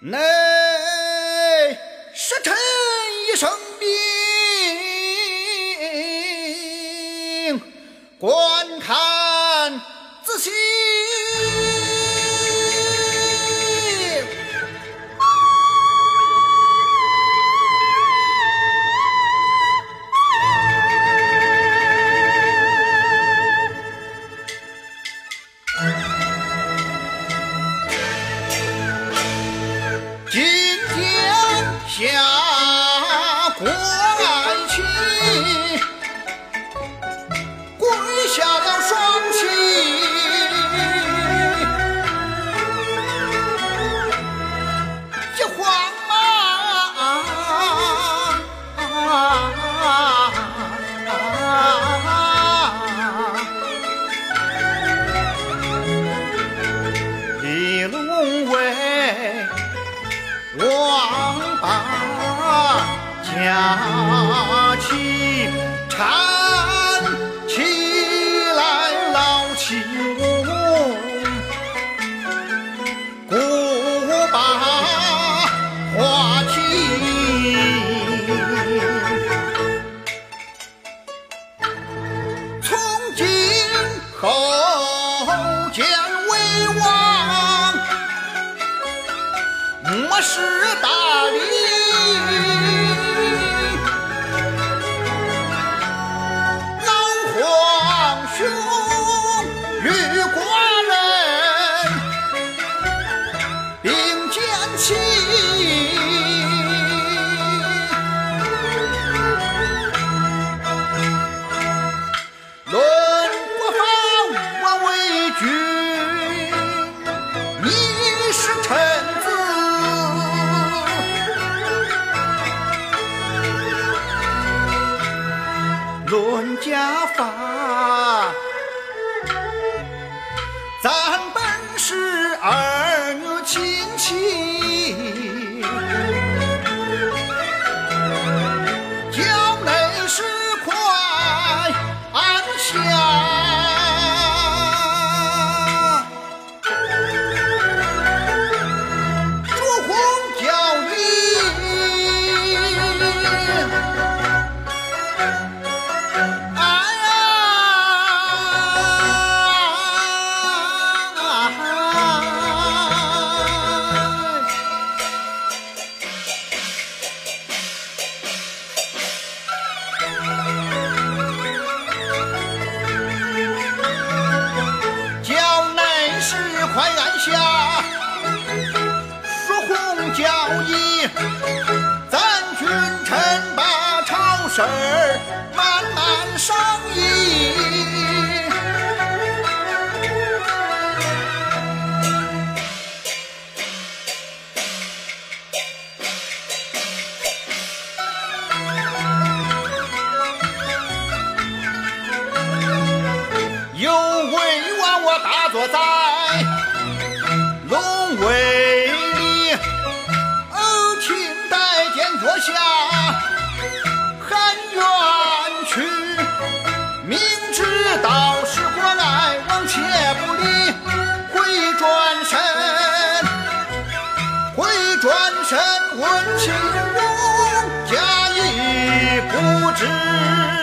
乃是臣一生病观看仔细嗯起，搀起来老秦翁，古把话题。从今后见为王，莫使大理。家法，教义，咱君臣把朝事儿慢慢商议。有为王我大作在问秦翁，假意不知。